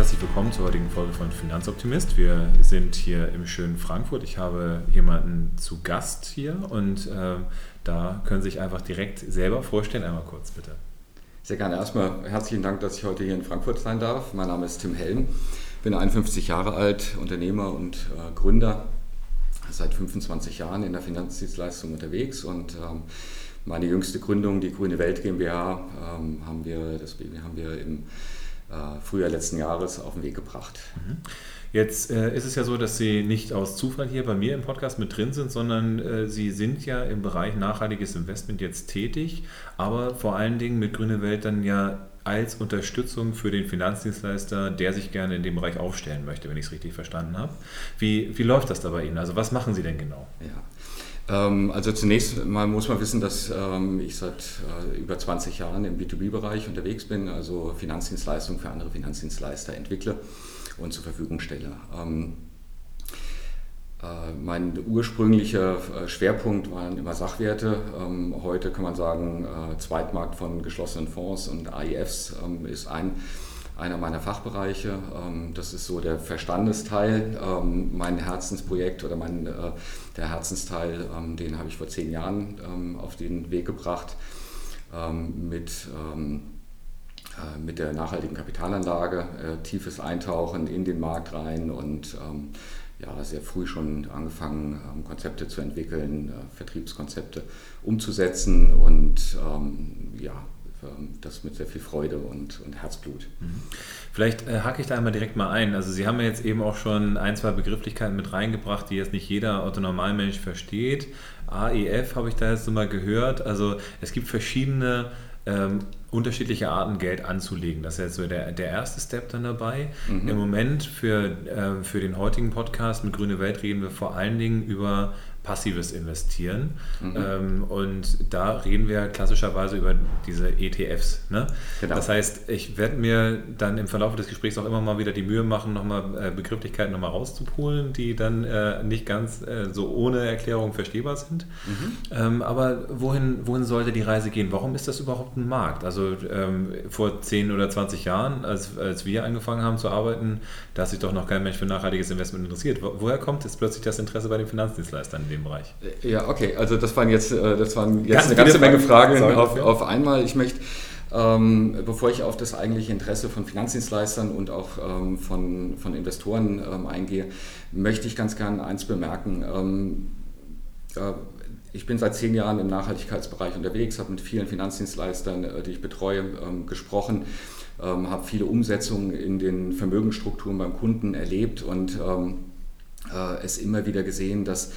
Herzlich willkommen zur heutigen Folge von Finanzoptimist. Wir sind hier im schönen Frankfurt. Ich habe jemanden zu Gast hier und äh, da können Sie sich einfach direkt selber vorstellen. Einmal kurz bitte. Sehr gerne. Erstmal herzlichen Dank, dass ich heute hier in Frankfurt sein darf. Mein Name ist Tim Helm, bin 51 Jahre alt, Unternehmer und äh, Gründer, seit 25 Jahren in der Finanzdienstleistung unterwegs und ähm, meine jüngste Gründung, die Grüne Welt GmbH, ähm, haben wir, das haben wir im Frühjahr letzten Jahres auf den Weg gebracht. Mhm. Jetzt äh, ist es ja so, dass Sie nicht aus Zufall hier bei mir im Podcast mit drin sind, sondern äh, Sie sind ja im Bereich nachhaltiges Investment jetzt tätig, aber vor allen Dingen mit Grüne Welt dann ja als Unterstützung für den Finanzdienstleister, der sich gerne in dem Bereich aufstellen möchte, wenn ich es richtig verstanden habe. Wie, wie läuft das da bei Ihnen? Also was machen Sie denn genau? Ja. Ähm, also zunächst mal muss man wissen, dass ähm, ich seit äh, über 20 Jahren im B2B-Bereich unterwegs bin, also Finanzdienstleistungen für andere Finanzdienstleister entwickle und zur Verfügung stelle. Ähm, äh, mein ursprünglicher äh, Schwerpunkt waren immer Sachwerte. Heute kann man sagen, Zweitmarkt von geschlossenen Fonds und AIFs ist ein einer meiner Fachbereiche. Ähm, das ist so der Verstandesteil. Ähm, mein Herzensprojekt oder mein, äh, der Herzensteil, ähm, den habe ich vor zehn Jahren auf den Weg gebracht mit, äh, mit der nachhaltigen Kapitalanlage, äh, tiefes Eintauchen in den Markt rein und ja, sehr früh schon angefangen, Konzepte zu entwickeln, Vertriebskonzepte umzusetzen und ja, ähm, das mit sehr viel Freude und, und Herzblut. Mhm. Vielleicht äh, hacke ich da einmal direkt mal ein. Also Sie haben ja jetzt eben auch schon ein, zwei Begrifflichkeiten mit reingebracht, die jetzt nicht jeder Autonormalmensch versteht. AEF habe ich da jetzt mal gehört. Also es gibt verschiedene ähm, unterschiedliche Arten, Geld anzulegen. Das ist jetzt so der, der erste Step dann dabei. Mhm. Im Moment für, äh, für den heutigen Podcast mit Grüne Welt reden wir vor allen Dingen über passives Investieren. Mhm. Ähm, und da reden wir klassischerweise über diese ETFs. Ne? Genau. Das heißt, ich werde mir dann im Verlauf des Gesprächs auch immer mal wieder die Mühe machen, nochmal äh, Begrifflichkeiten nochmal rauszupulen, die dann äh, nicht ganz äh, so ohne Erklärung verstehbar sind. Mhm. Ähm, aber wohin, wohin sollte die Reise gehen? Warum ist das überhaupt ein Markt? Also ähm, vor 10 oder 20 Jahren, als, als wir angefangen haben zu arbeiten, da hat sich doch noch kein Mensch für nachhaltiges Investment interessiert. Woher kommt jetzt plötzlich das Interesse bei den Finanzdienstleistern? Dem Bereich. Ja, okay, also das waren jetzt, äh, das waren jetzt Ganz eine ganze Menge Fragen, Fragen auf, auf, einmal. Ich möchte, ähm, bevor ich auf das eigentliche Interesse von Finanzdienstleistern und auch ähm, von, von Investoren ähm, eingehe, möchte ich ganz gern eins bemerken. Ähm, äh, ich bin seit zehn Jahren im Nachhaltigkeitsbereich unterwegs, habe mit vielen Finanzdienstleistern, äh, die ich betreue, ähm, gesprochen, ähm, habe viele Umsetzungen in den Vermögensstrukturen beim Kunden erlebt und äh, es immer wieder gesehen, dass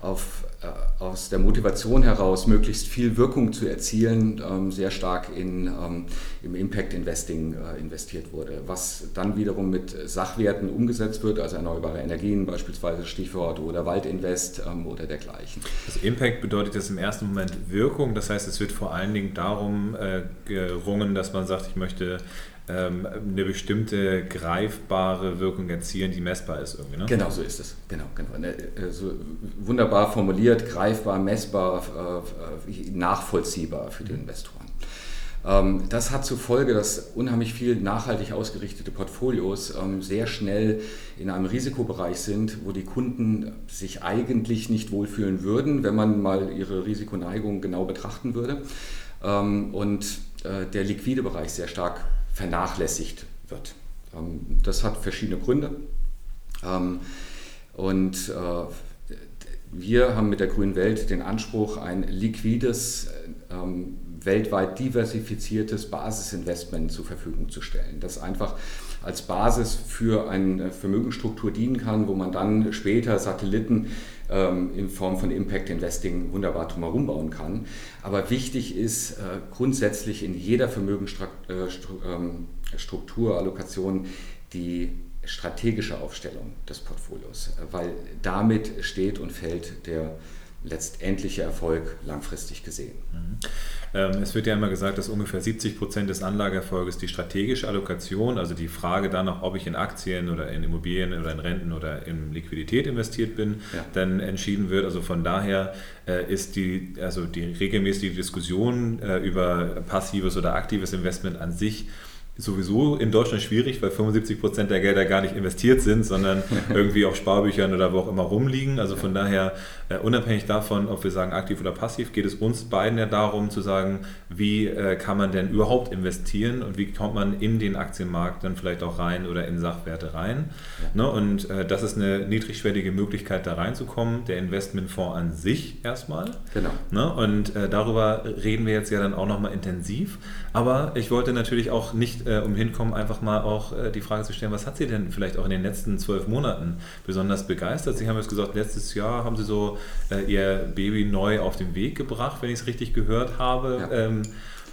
auf, äh, aus der Motivation heraus, möglichst viel Wirkung zu erzielen, ähm, sehr stark in, ähm, im Impact Investing äh, investiert wurde. Was dann wiederum mit Sachwerten umgesetzt wird, also erneuerbare Energien beispielsweise Stichwort oder Waldinvest ähm, oder dergleichen. Also Impact bedeutet jetzt im ersten Moment Wirkung, das heißt, es wird vor allen Dingen darum äh, gerungen, dass man sagt, ich möchte eine bestimmte greifbare Wirkung erzielen, die messbar ist irgendwie. Ne? Genau, so ist es. Genau, genau. Ne, äh, so wunderbar formuliert, greifbar, messbar, äh, äh, nachvollziehbar für die mhm. Investoren. Ähm, das hat zur Folge, dass unheimlich viel nachhaltig ausgerichtete Portfolios ähm, sehr schnell in einem Risikobereich sind, wo die Kunden sich eigentlich nicht wohlfühlen würden, wenn man mal ihre Risikoneigung genau betrachten würde. Und der liquide Bereich sehr stark vernachlässigt wird. Ähm, das hat verschiedene Gründe. Ähm, und äh, wir haben mit der Grünen Welt den Anspruch, ein liquides, ähm, weltweit diversifiziertes Basisinvestment zur Verfügung zu stellen, das einfach als Basis für eine Vermögensstruktur dienen kann, wo man dann später Satelliten ähm, in Form von Impact Investing wunderbar drumherum bauen kann. Aber wichtig ist äh, grundsätzlich in jeder Vermögensstrukturallokation äh, die strategische Aufstellung des Portfolios, weil damit steht und fällt der letztendliche Erfolg langfristig gesehen. Mhm. Ähm, es wird ja immer gesagt, dass ungefähr 70 Prozent des Anlageerfolges die strategische Allokation, also die Frage danach, ob ich in Aktien oder in Immobilien oder in Renten oder in Liquidität investiert bin, ja. dann entschieden wird. Also von daher äh, ist die, also die regelmäßige Diskussion äh, über passives oder aktives Investment an sich sowieso in Deutschland schwierig, weil 75 Prozent der Gelder gar nicht investiert sind, sondern irgendwie auf Sparbüchern oder wo auch immer rumliegen. Also von daher, äh, unabhängig davon, ob wir sagen aktiv oder passiv, geht es uns beiden ja darum zu sagen, wie äh, kann man denn überhaupt investieren und wie kommt man in den Aktienmarkt dann vielleicht auch rein oder in Sachwerte rein. Ja. Ne? Und äh, das ist eine niedrigschwellige Möglichkeit, da reinzukommen. Der Investmentfonds an sich erstmal. Genau. Ne? Und äh, darüber reden wir jetzt ja dann auch nochmal intensiv. Aber ich wollte natürlich auch nicht äh, umhinkommen, einfach mal auch äh, die Frage zu stellen, was hat Sie denn vielleicht auch in den letzten zwölf Monaten besonders begeistert? Sie haben jetzt gesagt, letztes Jahr haben Sie so äh, Ihr Baby neu auf den Weg gebracht, wenn ich es richtig gehört habe. Ja. Ähm,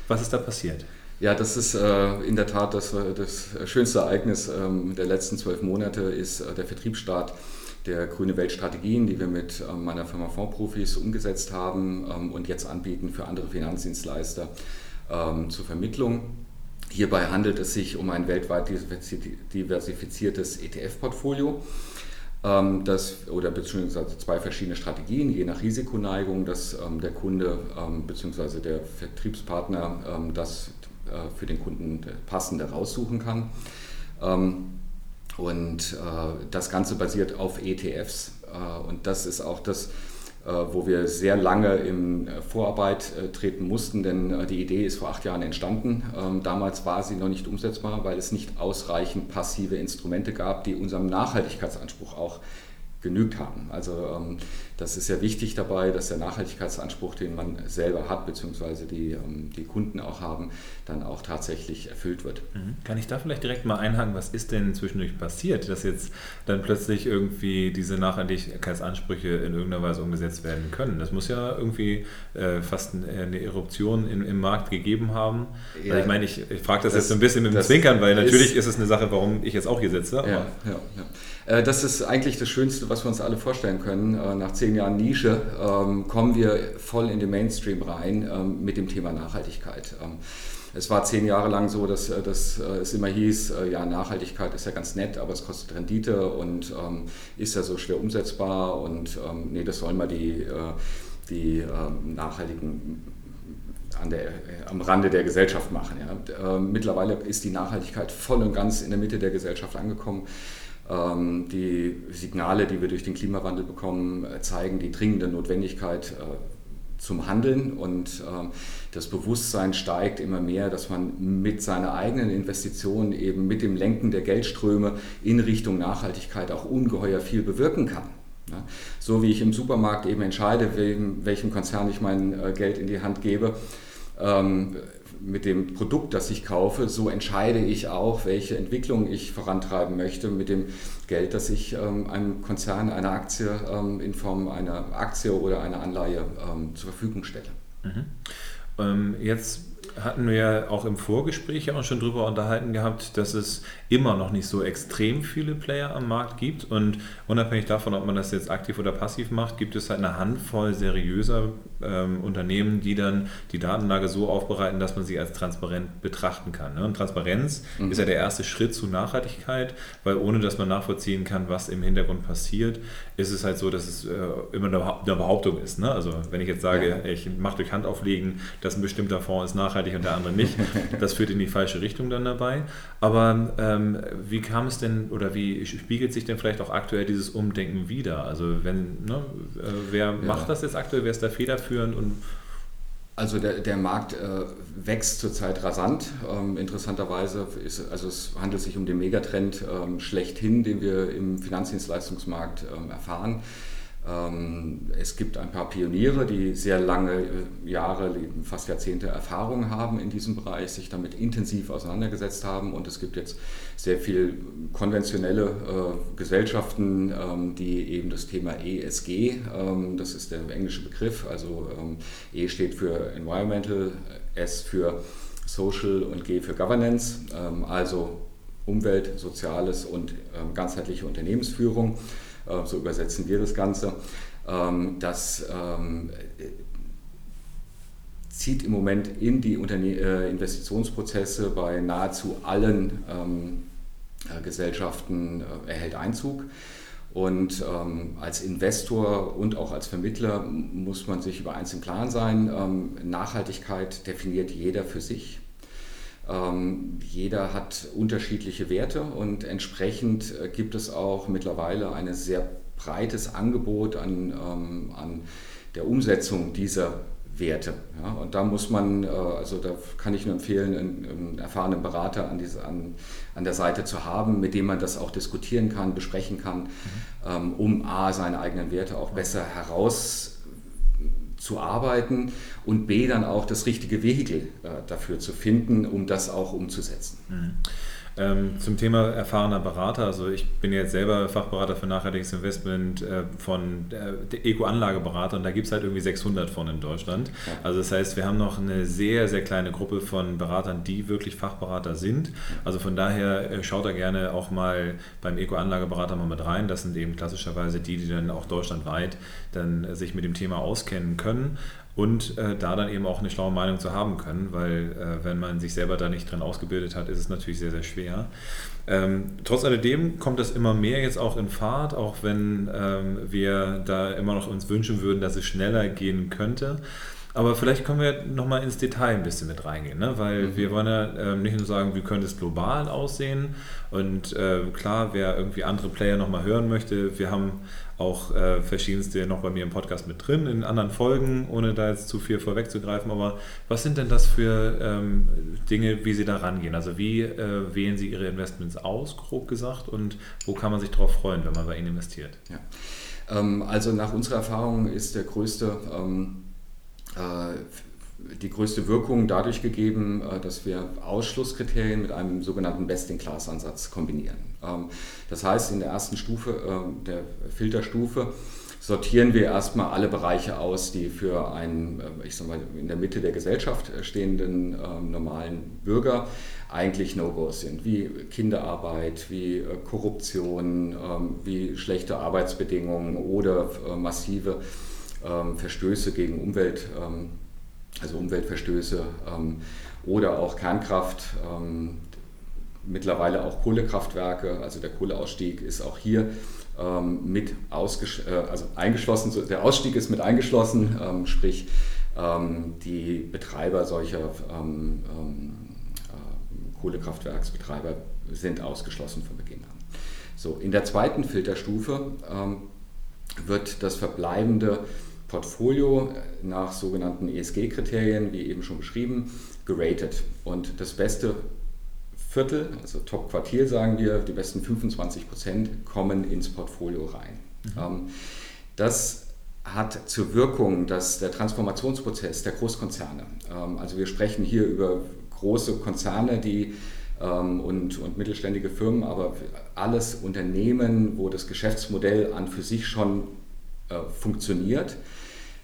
was ist da passiert? Ja, das ist äh, in der Tat das, äh, das schönste Ereignis ähm, der letzten zwölf Monate, ist äh, der Vertriebsstart der Grüne Weltstrategien, die wir mit ähm, meiner Firma Fondsprofis umgesetzt haben ähm, und jetzt anbieten für andere Finanzdienstleister ähm, zur Vermittlung. Hierbei handelt es sich um ein weltweit diversifiziertes ETF-Portfolio. Ähm, das, oder beziehungsweise zwei verschiedene Strategien, je nach Risikoneigung, dass ähm, der Kunde ähm, beziehungsweise der Vertriebspartner das äh, für den Kunden passende raussuchen kann. Und äh, das Ganze basiert auf ETFs. Äh, und das ist auch das, wo wir sehr lange in äh, Vorarbeit äh, treten mussten, denn die Idee ist vor acht Jahren entstanden. Ähm, damals war sie noch nicht umsetzbar, weil es nicht ausreichend passive Instrumente gab, die unserem Nachhaltigkeitsanspruch auch genügt haben. Also ähm, das ist ja wichtig dabei, dass der Nachhaltigkeitsanspruch, den man selber hat, beziehungsweise die, ähm, die Kunden auch haben, dann auch tatsächlich erfüllt wird. Mhm. Kann ich da vielleicht direkt mal einhaken, was ist denn zwischendurch passiert, dass jetzt dann plötzlich irgendwie diese Nachhaltigkeitsansprüche in irgendeiner Weise umgesetzt werden können? Das muss ja irgendwie äh, fast eine Eruption in, im Markt gegeben haben. Ja, also ich meine, ich, ich frage das, das, jetzt so ein bisschen mit dem Zwinkern, weil natürlich ist, es eine Sache, warum ich jetzt auch hier sitze. Ja, ja, ja. Äh, das ist eigentlich das Schönste, was wir uns alle vorstellen können. Äh, nach zehn Jahren Nische ähm, kommen wir voll in den Mainstream rein ähm, mit dem Thema Nachhaltigkeit. Ähm, es war zehn Jahre lang so, dass, äh, dass es immer hieß, ja, Nachhaltigkeit ist ja ganz nett, aber es kostet Rendite und ist ja so schwer umsetzbar und nee, das sollen mal die, die nachhaltigen der, am Rande der Gesellschaft machen. Ja. Mittlerweile ist die Nachhaltigkeit voll und ganz in der Mitte der Gesellschaft angekommen. Ähm, die Signale, die wir durch den Klimawandel bekommen, äh, zeigen die dringende Notwendigkeit äh, zum Handeln und ähm, das Bewusstsein steigt immer mehr, dass man mit seiner eigenen Investition eben mit dem Lenken der Geldströme in Richtung Nachhaltigkeit auch ungeheuer viel bewirken kann. So wie ich im Supermarkt eben entscheide, welchem Konzern ich mein äh, Geld in die Hand gebe, ähm, mit dem Produkt, das ich kaufe, so entscheide ich auch, welche Entwicklung ich vorantreiben möchte mit dem Geld, das ich ähm, einem Konzern, einer Aktie ähm, in Form einer Aktie oder einer Anleihe ähm, zur Verfügung stelle. Mhm. Ähm, jetzt hatten wir ja auch im Vorgespräch ja auch schon darüber unterhalten gehabt, dass es immer noch nicht so extrem viele Player am Markt gibt und unabhängig davon, ob man das jetzt aktiv oder passiv macht, gibt es halt eine Handvoll seriöser ähm, Unternehmen, die dann die Datenlage so aufbereiten, dass man sie als transparent betrachten kann. Ne? Und Transparenz mhm. ist ja der erste Schritt zu Nachhaltigkeit, weil ohne dass man nachvollziehen kann, was im Hintergrund passiert, ist es halt so, dass es äh, immer eine Behauptung ist. Ne? Also wenn ich jetzt sage, ja. ich mache durch Handauflegen, dass ein bestimmter Fonds ist nachhaltig und der andere nicht, das führt in die falsche Richtung dann dabei. Aber ähm, wie kam es denn oder wie spiegelt sich denn vielleicht auch aktuell dieses Umdenken wieder? Also wenn, ne, äh, wer ja. macht das jetzt aktuell, wer ist da federführend und also der, der Markt äh, wächst zurzeit rasant. Ähm, interessanterweise ist, also es handelt sich um den Megatrend ähm, schlechthin, den wir im Finanzdienstleistungsmarkt ähm, erfahren. Ähm, es gibt ein paar Pioniere, die sehr lange äh, Jahre, fast Jahrzehnte Erfahrung haben in diesem Bereich, sich damit intensiv auseinandergesetzt haben. Und es gibt jetzt sehr viel konventionelle äh, Gesellschaften, ähm, die eben das Thema ESG, ähm, das ist der englische Begriff, also E steht für Environmental, S für Social und G für Governance, also Umwelt, Soziales und ganzheitliche Unternehmensführung so übersetzen wir das Ganze. Ähm, das ähm, zieht im Moment in die äh, Investitionsprozesse bei nahezu allen ähm, äh, Gesellschaften, erhält Einzug. Und ähm, als Investor und auch als Vermittler muss man sich über eins im Klaren sein. Ähm, Nachhaltigkeit definiert jeder für sich. Ähm, jeder hat unterschiedliche Werte und entsprechend äh, gibt es auch mittlerweile ein sehr breites Angebot an, ähm, an der Umsetzung dieser Werte. Ja, und da muss man, äh, also da kann ich nur empfehlen, einen, einen erfahrenen Berater an, diese, an, an der Seite zu haben, mit dem man das auch diskutieren kann, besprechen kann, mhm. ähm, um A, seine eigenen Werte auch besser herauszuarbeiten und B, dann auch das richtige Vehikel äh, dafür zu finden, um das auch umzusetzen. Mhm. Ähm, zum Thema erfahrener Berater, also ich bin jetzt selber Fachberater für nachhaltiges Investment äh, von äh, Eco-Anlageberater und da gibt es halt irgendwie 600 von in Deutschland. Also das heißt, wir haben noch eine sehr, sehr kleine Gruppe von Beratern, die wirklich Fachberater sind. Also von daher äh, schaut da gerne auch mal beim Eco-Anlageberater mal mit rein. Das sind eben klassischerweise die, die dann auch deutschlandweit dann sich mit dem Thema auskennen können und äh, da dann eben auch eine schlaue Meinung zu haben können, weil äh, wenn man sich selber da nicht drin ausgebildet hat, ist es natürlich sehr, sehr schwer. Ähm, trotz alledem kommt das immer mehr jetzt auch in Fahrt, auch wenn ähm, wir da immer noch uns wünschen würden, dass es schneller gehen könnte. Aber vielleicht können wir nochmal ins Detail ein bisschen mit reingehen, ne? weil mhm. wir wollen ja äh, nicht nur sagen, wie könnte es global aussehen und äh, klar, wer irgendwie andere Player nochmal hören möchte, wir haben auch äh, verschiedenste noch bei mir im Podcast mit drin, in anderen Folgen, ohne da jetzt zu viel vorwegzugreifen. Aber was sind denn das für ähm, Dinge, wie Sie da rangehen? Also wie äh, wählen Sie Ihre Investments aus, grob gesagt, und wo kann man sich darauf freuen, wenn man bei Ihnen investiert? Ja. Ähm, also nach unserer Erfahrung ist der größte ähm, äh, die größte Wirkung dadurch gegeben, äh, dass wir Ausschlusskriterien mit einem sogenannten Best-in-Class-Ansatz kombinieren. Ähm, das heißt, in der ersten Stufe, ähm, der Filterstufe, sortieren wir erstmal alle Bereiche aus, die für einen, äh, ich sag mal, in der Mitte der Gesellschaft stehenden ähm, normalen Bürger eigentlich No-Gos sind, wie Kinderarbeit, wie Korruption, wie schlechte Arbeitsbedingungen oder massive Verstöße gegen Umwelt, also Umweltverstöße ähm, oder auch Kernkraft, ähm, mittlerweile auch Kohlekraftwerke, also der Kohleausstieg ist auch hier ähm, mit äh, also eingeschlossen, der Ausstieg ist mit eingeschlossen, sprich die Betreiber solcher äh, Kohlekraftwerksbetreiber sind ausgeschlossen von Beginn an. So, in der zweiten Filterstufe wird das verbleibende Portfolio nach sogenannten ESG-Kriterien, wie eben schon beschrieben, geratet. Und das beste Viertel, also Top-Quartil sagen wir, die besten 25 Prozent kommen ins Portfolio rein. Mhm. Ähm, das hat zur Wirkung, dass der Transformationsprozess der Großkonzerne, ähm, also wir sprechen hier über große Konzerne, die ähm, und, und mittelständige Firmen, aber alles Unternehmen, wo das Geschäftsmodell an für sich schon äh, funktioniert,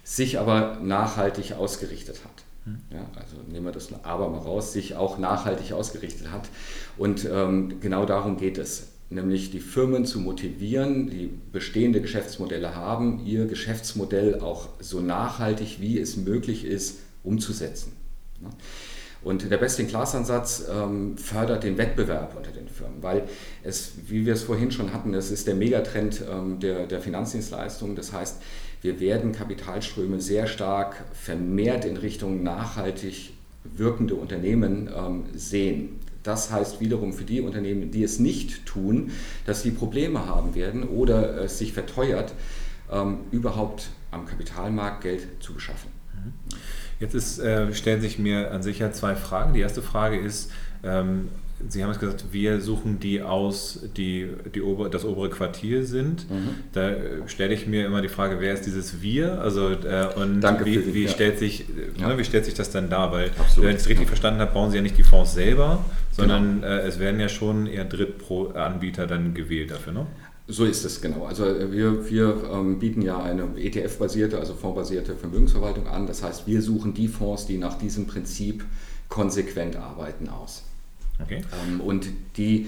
sich aber nachhaltig ausgerichtet hat. Hm. Ja, also nehmen wir das aber mal raus, sich auch nachhaltig ausgerichtet hat. Und ähm, genau darum geht es, nämlich die Firmen zu motivieren, die bestehende Geschäftsmodelle haben, ihr Geschäftsmodell auch so nachhaltig wie es möglich ist umzusetzen. Ja. Und der Best-in-Class-Ansatz ähm, fördert den Wettbewerb unter den Firmen, weil es, wie wir es vorhin schon hatten, es ist der Megatrend ähm, der, der Finanzdienstleistungen. Das heißt, wir werden Kapitalströme sehr stark vermehrt in Richtung nachhaltig wirkende Unternehmen ähm, sehen. Das heißt wiederum für die Unternehmen, die es nicht tun, dass sie Probleme haben werden oder es sich verteuert, ähm, überhaupt am Kapitalmarkt Geld zu beschaffen. Mhm. Jetzt ist, äh, stellen sich mir an sich ja zwei Fragen. Die erste Frage ist, ähm, Sie haben es gesagt, wir suchen die aus, die, die ober, das obere Quartier sind. Mhm. Da äh, stelle ich mir immer die Frage, wer ist dieses Wir? Also, äh, und Danke wie, die, wie, ja. stellt sich, ja. ne, wie stellt sich das dann dar? Weil, Absolut. wenn ich es richtig verstanden habe, bauen Sie ja nicht die Fonds selber, sondern genau. äh, es werden ja schon eher Drittpro-Anbieter dann gewählt dafür, ne? So ist es, genau. Also äh, wir, wir ähm, bieten ja eine ETF-basierte, also fondsbasierte Vermögensverwaltung an. Das heißt, wir suchen die Fonds, die nach diesem Prinzip konsequent arbeiten, aus. Okay. Ähm, und die,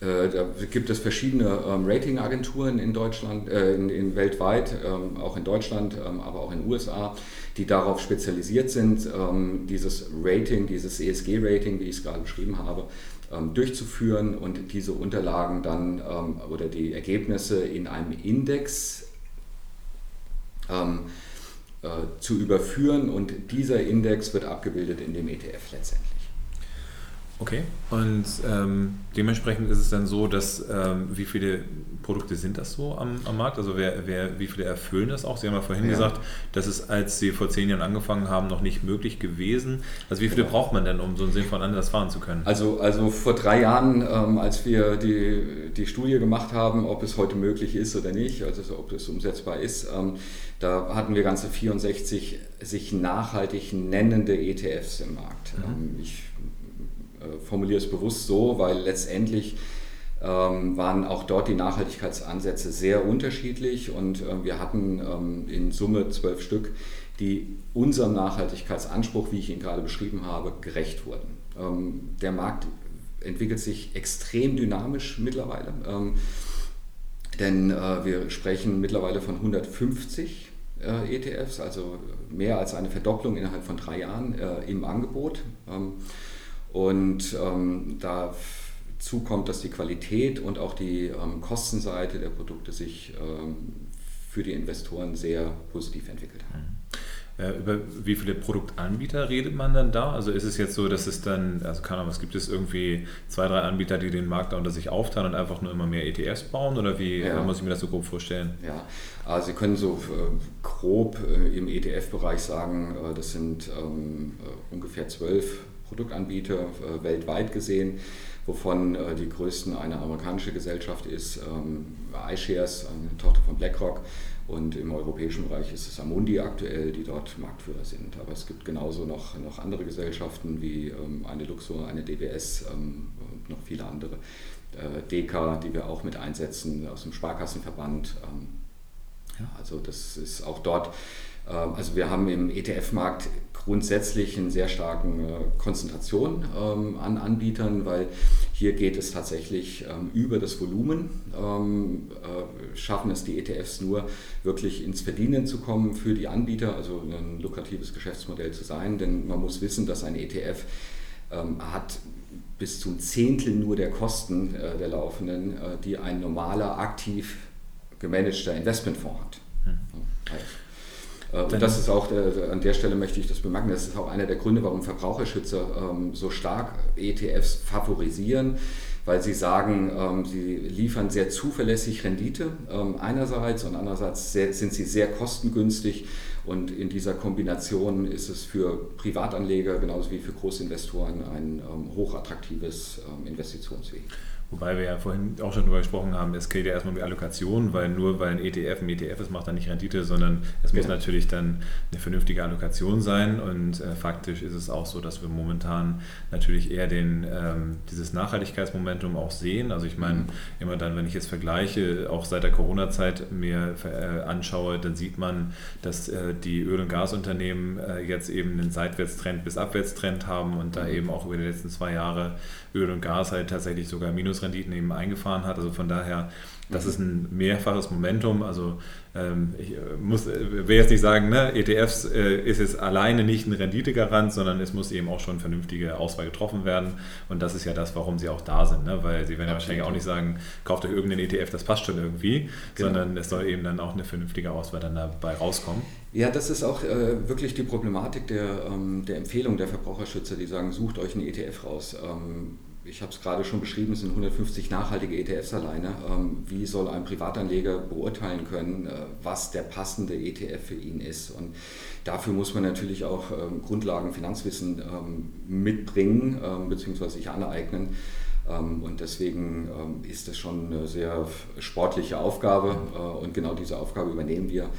äh, da gibt es verschiedene ähm, Ratingagenturen in Deutschland, äh, in, in weltweit, ähm, auch in Deutschland, ähm, aber auch in den USA, die darauf spezialisiert sind, ähm, dieses Rating, dieses ESG-Rating, wie ich es gerade beschrieben habe, durchzuführen und diese Unterlagen dann ähm, oder die Ergebnisse in einem Index ähm, äh, zu überführen und dieser Index wird abgebildet in dem ETF letztendlich. Okay, und ähm, dementsprechend ist es dann so, dass ähm, wie viele Produkte sind das so am, am Markt? Also wer, wer, wie viele erfüllen das auch? Sie haben ja vorhin ja. gesagt, das ist, als Sie vor zehn Jahren angefangen haben, noch nicht möglich gewesen. Also wie viele ja. braucht man denn, um so einen sinnvollen Ansatz fahren zu können? Also, also vor drei Jahren, ähm, als wir die, die Studie gemacht haben, ob es heute möglich ist oder nicht, also ob es umsetzbar ist, ähm, da hatten wir ganze 64 sich nachhaltig nennende ETFs im Markt. Mhm. Ähm, ich formuliere es bewusst so, weil letztendlich ähm, waren auch dort die Nachhaltigkeitsansätze sehr unterschiedlich und äh, wir hatten ähm, in Summe zwölf Stück, die unserem Nachhaltigkeitsanspruch, wie ich ihn gerade beschrieben habe, gerecht wurden. Ähm, der Markt entwickelt sich extrem dynamisch mittlerweile, ähm, denn äh, wir sprechen mittlerweile von 150 äh, ETFs, also mehr als eine Verdopplung innerhalb von drei Jahren äh, im Angebot. Und ähm, dazu kommt, dass die Qualität und auch die ähm, Kostenseite der Produkte sich ähm, für die Investoren sehr positiv entwickelt haben. Mhm. Äh, über wie viele Produktanbieter redet man dann da? Also ist es jetzt so, dass es dann, also keine Ahnung, was gibt es irgendwie zwei, drei Anbieter, die den Markt da unter sich aufteilen und einfach nur immer mehr ETFs bauen oder wie ja. muss ich mir das so grob vorstellen? Ja, also Sie können so äh, grob äh, im ETF-Bereich sagen, das sind ähm, äh, ungefähr zwölf Produktanbieter äh, weltweit gesehen, wovon äh, die größten eine amerikanische Gesellschaft ist, ähm, iShares, eine Tochter von BlackRock. Und im europäischen Bereich ist es Amundi aktuell, die dort Marktführer sind. Aber es gibt genauso noch, noch andere Gesellschaften wie ähm, eine Luxor, eine DWS ähm, und noch viele andere. Äh, DK, die wir auch mit einsetzen aus dem Sparkassenverband. Ähm, ja, also das ist auch dort ähm, also wir haben im ETF-Markt grundsätzlich eine sehr starken äh, Konzentration ähm, an Anbietern, weil hier geht es tatsächlich ähm, über das Volumen. Äh, schaffen es die ETFs nur wirklich ins Verdienen zu kommen für die Anbieter, also ein lukratives Geschäftsmodell zu sein, denn man muss wissen, dass ein ETF hat bis zum Zehntel nur der Kosten äh, der laufenden, die ein normaler aktiv gemanagter Investmentfonds hat. Also äh, und das ist auch, äh, an der Stelle möchte ich das bemerken, das ist auch einer der Gründe, warum Verbraucherschützer ähm, so stark ETFs favorisieren, weil sie sagen, ähm, sie liefern sehr zuverlässig Rendite ähm, einerseits und andererseits sind sie sehr kostengünstig und in dieser Kombination ist es für Privatanleger genauso wie für Großinvestoren ein hochattraktives Investitionsweg. Wobei wir ja vorhin auch schon darüber gesprochen haben, es geht ja erstmal um die Allokation, weil nur weil ein ETF ein ETF ist, macht er nicht Rendite, sondern es muss genau. natürlich dann eine vernünftige Allokation sein. Und äh, faktisch ist es auch so, dass wir momentan natürlich eher den, ähm, dieses Nachhaltigkeitsmomentum auch sehen. Also ich meine, mhm. immer dann, wenn ich jetzt vergleiche, auch seit der Corona-Zeit mir äh, anschaue, dann sieht man, dass äh, die Öl- und Gasunternehmen äh, jetzt eben einen Seitwärtstrend bis Abwärtstrend haben und da mhm. eben auch über die letzten zwei Jahre Öl und Gas halt tatsächlich sogar Minusrenditen eben eingefahren hat. Also von daher, das ist ein mehrfaches Momentum. Also ähm, ich äh, muss, äh, will jetzt nicht sagen, ne, ETFs äh, ist jetzt alleine nicht ein Renditegarant, sondern es muss eben auch schon vernünftige Auswahl getroffen werden. Und das ist ja das, warum sie auch da sind. Ne? Weil sie werden ja wahrscheinlich auch nicht sagen, kauft euch irgendeinen ETF, das passt schon irgendwie, genau. sondern es soll eben dann auch eine vernünftige Auswahl dann dabei rauskommen. Ja, das ist auch äh, wirklich die Problematik der, ähm, der Empfehlung der Verbraucherschützer, die sagen, sucht euch einen ETF raus. Ähm, ich habe es gerade schon beschrieben, es sind 150 nachhaltige ETFs alleine. Ähm, wie soll ein Privatanleger beurteilen können, äh, was der passende ETF für ihn ist? Und dafür muss man natürlich auch ähm, Grundlagen Finanzwissen ähm, mitbringen bzw. sich aneignen. Und deswegen ist das schon eine sehr sportliche Aufgabe äh, und genau diese Aufgabe übernehmen wir.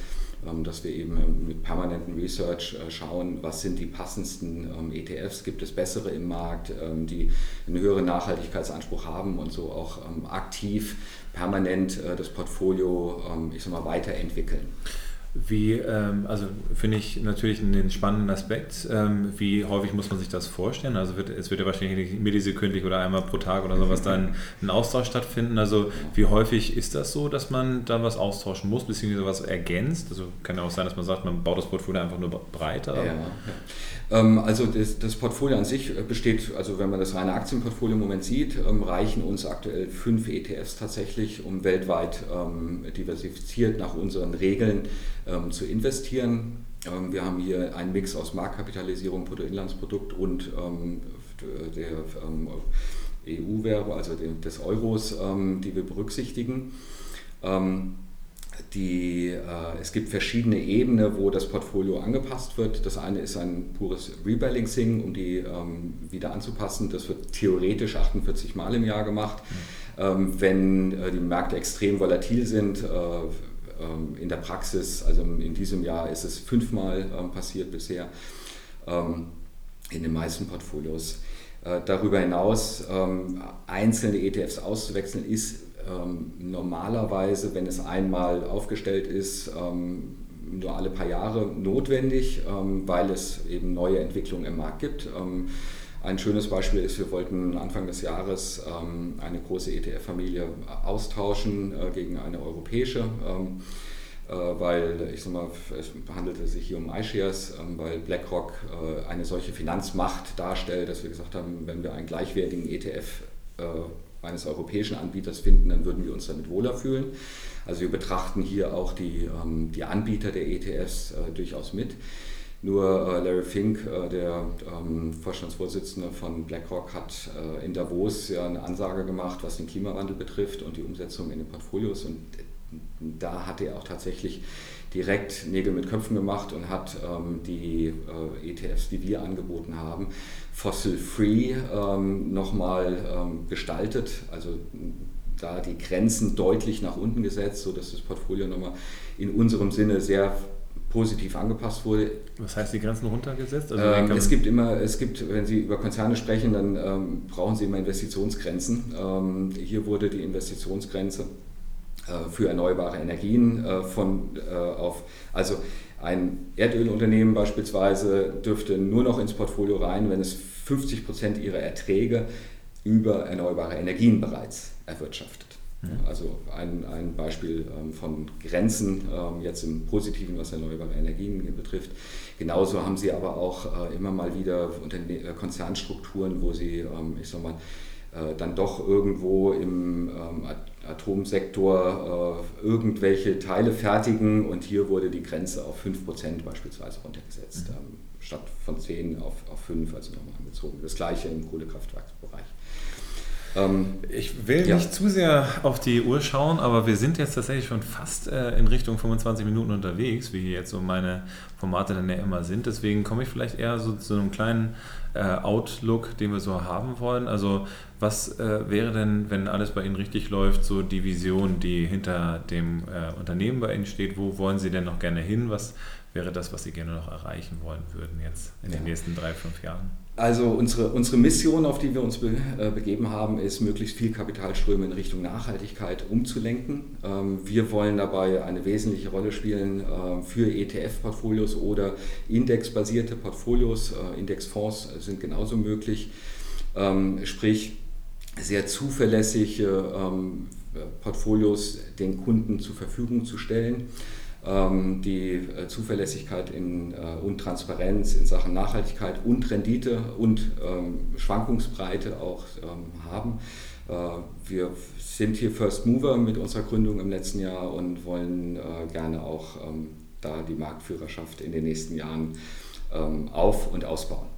Ähm, dass wir eben ähm, mit permanenten Research äh, schauen, was sind die passendsten ähm, ETFs, gibt es bessere im Markt, die einen höheren Nachhaltigkeitsanspruch haben und so auch aktiv permanent äh, das Portfolio, ich sag mal, weiterentwickeln. Wie, ähm, also finde ich natürlich einen spannenden Aspekt. Ähm, wie häufig muss man sich das vorstellen? Also wird, es wird ja wahrscheinlich millisekündlich oder einmal pro Tag oder sowas dann ein Austausch stattfinden. Also wie häufig ist das so, dass man dann was austauschen muss, beziehungsweise was ergänzt? Also kann ja auch sein, dass man sagt, man baut das Portfolio einfach nur breiter. Ja. Ähm, also das, das, Portfolio an sich besteht, also wenn man das reine Aktienportfolio im Moment sieht, ähm, reichen uns aktuell fünf ETFs tatsächlich, um weltweit ähm, diversifiziert nach unseren Regeln ähm, zu investieren. Ähm, wir haben hier einen Mix aus Marktkapitalisierung, Bruttoinlandsprodukt und ähm, der ähm, EU-Währung, also des Euros, ähm, die wir berücksichtigen. Die, äh, es gibt verschiedene Ebenen, wo das Portfolio angepasst wird. Das eine ist ein pures Rebalancing, um die ähm, wieder anzupassen. Das wird theoretisch 48 Mal im Jahr gemacht. Mhm. Ähm, wenn äh, die Märkte extrem volatil sind, äh, in der Praxis, also in diesem Jahr ist es fünfmal ähm, passiert bisher ähm, in den meisten Portfolios. Äh, darüber hinaus einzelne ETFs auszuwechseln ist normalerweise, wenn es einmal aufgestellt ist, nur alle paar Jahre notwendig, weil es eben neue Entwicklungen im Markt gibt. Ein schönes Beispiel ist, wir wollten Anfang des Jahres ähm, eine große ETF-Familie austauschen äh, gegen eine europäische, ähm, äh, weil ich sag mal, es handelte sich hier um iShares, ähm, weil BlackRock äh, eine solche Finanzmacht darstellt, dass wir gesagt haben, wenn wir einen gleichwertigen ETF eines europäischen Anbieters finden, dann würden wir uns damit wohler fühlen. Also wir betrachten hier auch die, die Anbieter der ETFs durchaus mit. Nur äh, Larry Fink, äh, der ähm, Vorstandsvorsitzende von BlackRock, hat äh, in Davos ja eine Ansage gemacht, was den Klimawandel betrifft und die Umsetzung in den Portfolios. Und da hat er auch tatsächlich direkt Nägel mit Köpfen gemacht und hat ähm, die äh, ETFs, die wir angeboten haben, fossil-free ähm, nochmal ähm, gestaltet. Also da die Grenzen deutlich nach unten gesetzt, sodass das Portfolio nochmal in unserem Sinne sehr positiv angepasst wurde. Was heißt die Grenzen runtergesetzt? Also ähm, es gibt immer, es gibt, wenn Sie über Konzerne sprechen, dann ähm, brauchen Sie immer Investitionsgrenzen. Ähm, hier wurde die Investitionsgrenze äh, für erneuerbare Energien äh, von äh, auf, also ein Erdölunternehmen beispielsweise dürfte nur noch ins Portfolio rein, wenn es 50 Prozent ihrer Erträge über erneuerbare Energien bereits erwirtschaftet. Also ein, ein Beispiel ähm, von Grenzen, ähm, jetzt im Positiven, was erneuerbare Energien betrifft. Genauso haben sie aber auch äh, immer mal wieder äh, Konzernstrukturen, wo sie, ähm, ich sag mal, äh, dann doch irgendwo im Atomsektor irgendwelche Teile fertigen und hier wurde die Grenze auf 5% beispielsweise runtergesetzt, mhm. statt von 10 auf, auf 5, also nochmal angezogen. Das gleiche im Kohlekraftwerksbereich. Ähm, ich will ja. nicht zu sehr auf die Uhr schauen, aber wir sind jetzt tatsächlich schon fast äh, in Richtung 25 Minuten unterwegs, wie jetzt so meine Formate dann ja immer sind. Deswegen komme ich vielleicht eher so zu einem kleinen äh, Outlook, den wir so haben wollen. Also was äh, wäre denn, wenn alles bei Ihnen richtig läuft, so die Vision, die hinter dem äh, Unternehmen bei Ihnen steht? Wo wollen Sie denn noch gerne hin? Was wäre das, was Sie gerne noch erreichen wollen würden jetzt in ja. den nächsten drei, fünf Jahren? Also unsere, unsere Mission, auf die wir uns be, äh, begeben haben, ist, möglichst viel Kapitalströme in Richtung Nachhaltigkeit umzulenken. Ähm, wir wollen dabei eine wesentliche Rolle spielen äh, für ETF-Portfolios oder indexbasierte Portfolios. Äh, Indexfonds sind genauso möglich. Ähm, sprich, sehr zuverlässige ähm, Portfolios den Kunden zur Verfügung zu stellen die äh, Zuverlässigkeit in, äh, und Transparenz in Sachen Nachhaltigkeit und Rendite und ähm, Schwankungsbreite auch ähm, haben. Äh, wir sind hier First Mover mit unserer Gründung im letzten Jahr und wollen gerne auch da die Marktführerschaft in den nächsten Jahren auf- und ausbauen.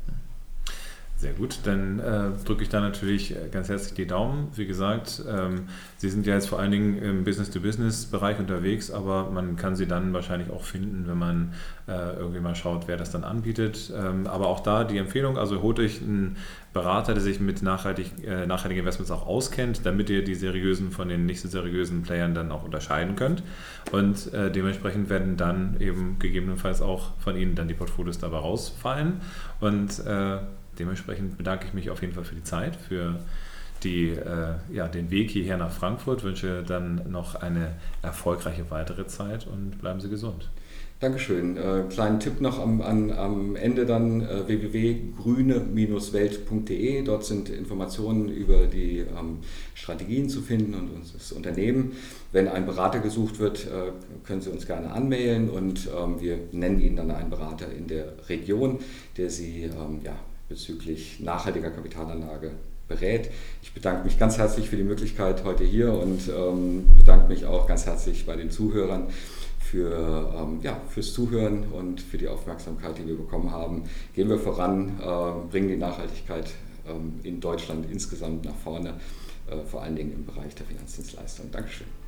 Sehr gut, dann äh, drücke ich da natürlich äh, ganz herzlich die Daumen. Wie gesagt, ähm, Sie sind ja jetzt vor allen Dingen im Business-to-Business-Bereich unterwegs, aber man kann Sie dann wahrscheinlich auch finden, wenn man äh, irgendwie mal schaut, wer das dann anbietet. Ähm, aber auch da die Empfehlung, also holt euch einen Berater, der sich mit nachhaltig, äh, nachhaltigen Investments auch auskennt, damit ihr die seriösen von den nicht so seriösen Playern dann auch unterscheiden könnt. Und äh, dementsprechend werden dann eben gegebenenfalls auch von Ihnen dann die Portfolios dabei rausfallen. Und äh, dementsprechend bedanke ich mich auf jeden Fall für die Zeit, für die, äh, ja, den Weg hierher nach Frankfurt, wünsche dann noch eine erfolgreiche weitere Zeit und bleiben Sie gesund. Dankeschön. Äh, kleinen Tipp noch am, an, am Ende dann äh, www.grüne-welt.de. Dort sind Informationen über die ähm, Strategien zu finden und das Unternehmen. Wenn ein Berater gesucht wird, äh, können Sie uns gerne anmailen und ähm, wir nennen Ihnen dann einen Berater in der Region, der Sie ähm, ja, bezüglich nachhaltiger Kapitalanlage berät. Ich bedanke mich ganz herzlich für die Möglichkeit heute hier und ähm, bedanke mich auch ganz herzlich bei den Zuhörern für, ähm, ja, fürs Zuhören und für die Aufmerksamkeit, die wir bekommen haben. Gehen wir voran, äh, bringen die Nachhaltigkeit ähm, in Deutschland insgesamt nach vorne, vor allen Dingen im Bereich der Finanzdienstleistungen. Dankeschön.